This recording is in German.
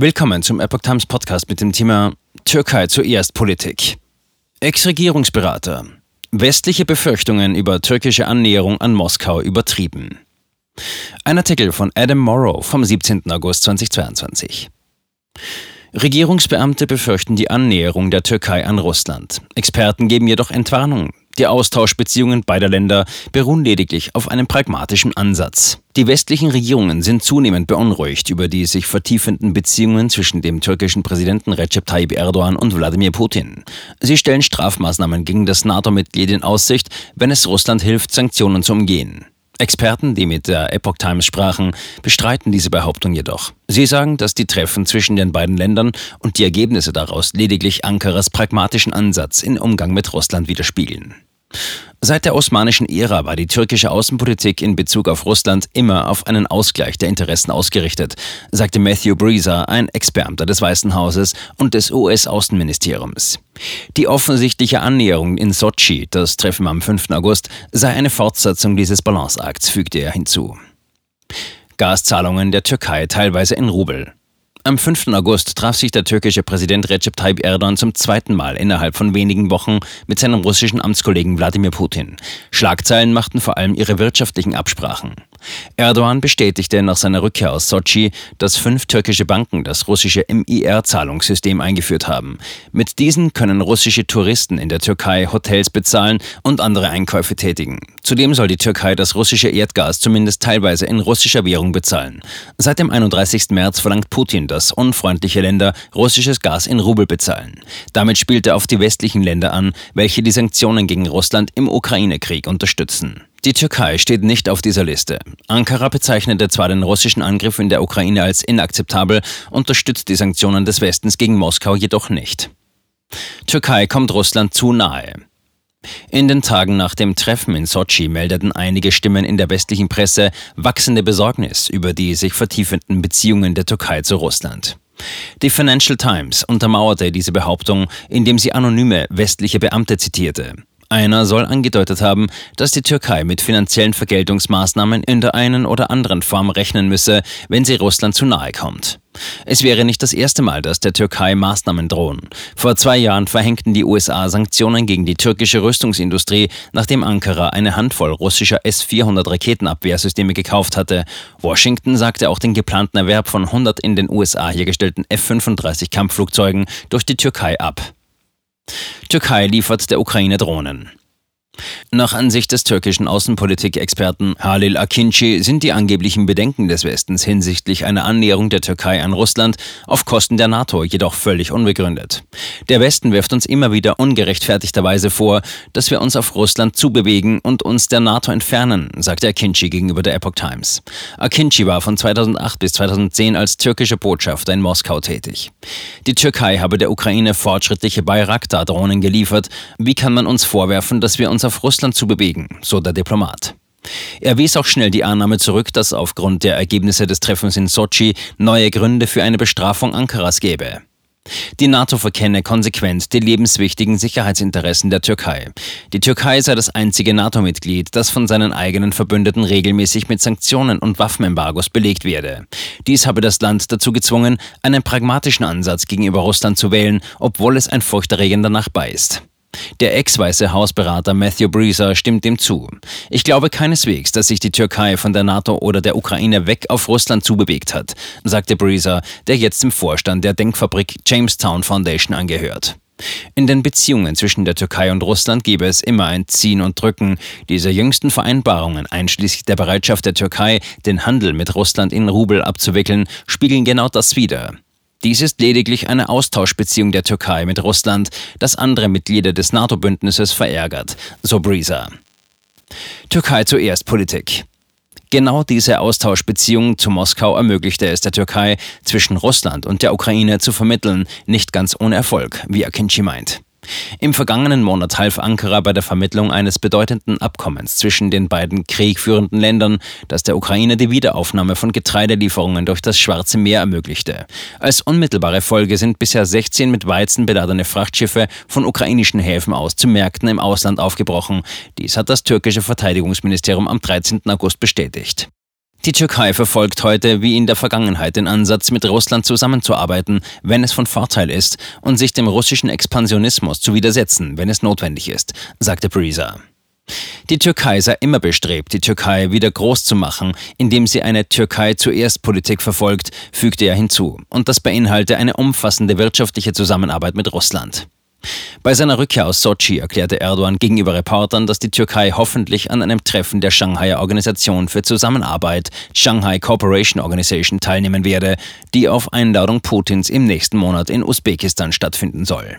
Willkommen zum Epoch Times Podcast mit dem Thema Türkei zuerst Politik. Ex-Regierungsberater. Westliche Befürchtungen über türkische Annäherung an Moskau übertrieben. Ein Artikel von Adam Morrow vom 17. August 2022. Regierungsbeamte befürchten die Annäherung der Türkei an Russland. Experten geben jedoch Entwarnung. Die Austauschbeziehungen beider Länder beruhen lediglich auf einem pragmatischen Ansatz. Die westlichen Regierungen sind zunehmend beunruhigt über die sich vertiefenden Beziehungen zwischen dem türkischen Präsidenten Recep Tayyip Erdogan und Wladimir Putin. Sie stellen Strafmaßnahmen gegen das NATO-Mitglied in Aussicht, wenn es Russland hilft, Sanktionen zu umgehen. Experten, die mit der Epoch Times sprachen, bestreiten diese Behauptung jedoch. Sie sagen, dass die Treffen zwischen den beiden Ländern und die Ergebnisse daraus lediglich Ankaras pragmatischen Ansatz in Umgang mit Russland widerspiegeln. Seit der osmanischen Ära war die türkische Außenpolitik in Bezug auf Russland immer auf einen Ausgleich der Interessen ausgerichtet, sagte Matthew Breezer, ein Ex-Beamter des Weißen Hauses und des US-Außenministeriums. Die offensichtliche Annäherung in Sochi, das Treffen am 5. August, sei eine Fortsetzung dieses Balanceakts, fügte er hinzu. Gaszahlungen der Türkei teilweise in Rubel. Am 5. August traf sich der türkische Präsident Recep Tayyip Erdogan zum zweiten Mal innerhalb von wenigen Wochen mit seinem russischen Amtskollegen Wladimir Putin. Schlagzeilen machten vor allem ihre wirtschaftlichen Absprachen. Erdogan bestätigte nach seiner Rückkehr aus Sochi, dass fünf türkische Banken das russische MIR-Zahlungssystem eingeführt haben. Mit diesen können russische Touristen in der Türkei Hotels bezahlen und andere Einkäufe tätigen. Zudem soll die Türkei das russische Erdgas zumindest teilweise in russischer Währung bezahlen. Seit dem 31. März verlangt Putin, dass unfreundliche Länder russisches Gas in Rubel bezahlen. Damit spielt er auf die westlichen Länder an, welche die Sanktionen gegen Russland im Ukraine-Krieg unterstützen. Die Türkei steht nicht auf dieser Liste. Ankara bezeichnete zwar den russischen Angriff in der Ukraine als inakzeptabel, unterstützt die Sanktionen des Westens gegen Moskau jedoch nicht. Türkei kommt Russland zu nahe. In den Tagen nach dem Treffen in Sochi meldeten einige Stimmen in der westlichen Presse wachsende Besorgnis über die sich vertiefenden Beziehungen der Türkei zu Russland. Die Financial Times untermauerte diese Behauptung, indem sie anonyme westliche Beamte zitierte. Einer soll angedeutet haben, dass die Türkei mit finanziellen Vergeltungsmaßnahmen in der einen oder anderen Form rechnen müsse, wenn sie Russland zu nahe kommt. Es wäre nicht das erste Mal, dass der Türkei Maßnahmen drohen. Vor zwei Jahren verhängten die USA Sanktionen gegen die türkische Rüstungsindustrie, nachdem Ankara eine Handvoll russischer S-400 Raketenabwehrsysteme gekauft hatte. Washington sagte auch den geplanten Erwerb von 100 in den USA hergestellten F-35 Kampfflugzeugen durch die Türkei ab. Türkei liefert der Ukraine Drohnen. Nach Ansicht des türkischen Außenpolitik-Experten Halil Akinci sind die angeblichen Bedenken des Westens hinsichtlich einer Annäherung der Türkei an Russland auf Kosten der NATO jedoch völlig unbegründet. Der Westen wirft uns immer wieder ungerechtfertigterweise vor, dass wir uns auf Russland zubewegen und uns der NATO entfernen, sagte Akinci gegenüber der Epoch Times. Akinci war von 2008 bis 2010 als türkischer Botschafter in Moskau tätig. Die Türkei habe der Ukraine fortschrittliche Bayraktar-Drohnen geliefert. Wie kann man uns vorwerfen, dass wir uns auf Russland zu bewegen, so der Diplomat. Er wies auch schnell die Annahme zurück, dass aufgrund der Ergebnisse des Treffens in Sochi neue Gründe für eine Bestrafung Ankaras gäbe. Die NATO verkenne konsequent die lebenswichtigen Sicherheitsinteressen der Türkei. Die Türkei sei das einzige NATO-Mitglied, das von seinen eigenen Verbündeten regelmäßig mit Sanktionen und Waffenembargos belegt werde. Dies habe das Land dazu gezwungen, einen pragmatischen Ansatz gegenüber Russland zu wählen, obwohl es ein furchterregender Nachbar ist. Der ex-weiße Hausberater Matthew Breezer stimmt dem zu. Ich glaube keineswegs, dass sich die Türkei von der NATO oder der Ukraine weg auf Russland zubewegt hat, sagte Breezer, der jetzt im Vorstand der Denkfabrik Jamestown Foundation angehört. In den Beziehungen zwischen der Türkei und Russland gebe es immer ein Ziehen und Drücken. Diese jüngsten Vereinbarungen, einschließlich der Bereitschaft der Türkei, den Handel mit Russland in Rubel abzuwickeln, spiegeln genau das wider. Dies ist lediglich eine Austauschbeziehung der Türkei mit Russland, das andere Mitglieder des NATO-Bündnisses verärgert, so Breezer. Türkei zuerst Politik. Genau diese Austauschbeziehung zu Moskau ermöglichte es der Türkei, zwischen Russland und der Ukraine zu vermitteln, nicht ganz ohne Erfolg, wie Akinci meint. Im vergangenen Monat half Ankara bei der Vermittlung eines bedeutenden Abkommens zwischen den beiden kriegführenden Ländern, das der Ukraine die Wiederaufnahme von Getreidelieferungen durch das Schwarze Meer ermöglichte. Als unmittelbare Folge sind bisher 16 mit Weizen beladene Frachtschiffe von ukrainischen Häfen aus zu Märkten im Ausland aufgebrochen. Dies hat das türkische Verteidigungsministerium am 13. August bestätigt. Die Türkei verfolgt heute wie in der Vergangenheit den Ansatz, mit Russland zusammenzuarbeiten, wenn es von Vorteil ist, und sich dem russischen Expansionismus zu widersetzen, wenn es notwendig ist, sagte Breezer. Die Türkei sei immer bestrebt, die Türkei wieder groß zu machen, indem sie eine Türkei zuerst Politik verfolgt, fügte er hinzu, und das beinhalte eine umfassende wirtschaftliche Zusammenarbeit mit Russland. Bei seiner Rückkehr aus Sochi erklärte Erdogan gegenüber Reportern, dass die Türkei hoffentlich an einem Treffen der Shanghaier Organisation für Zusammenarbeit, Shanghai Cooperation Organization, teilnehmen werde, die auf Einladung Putins im nächsten Monat in Usbekistan stattfinden soll.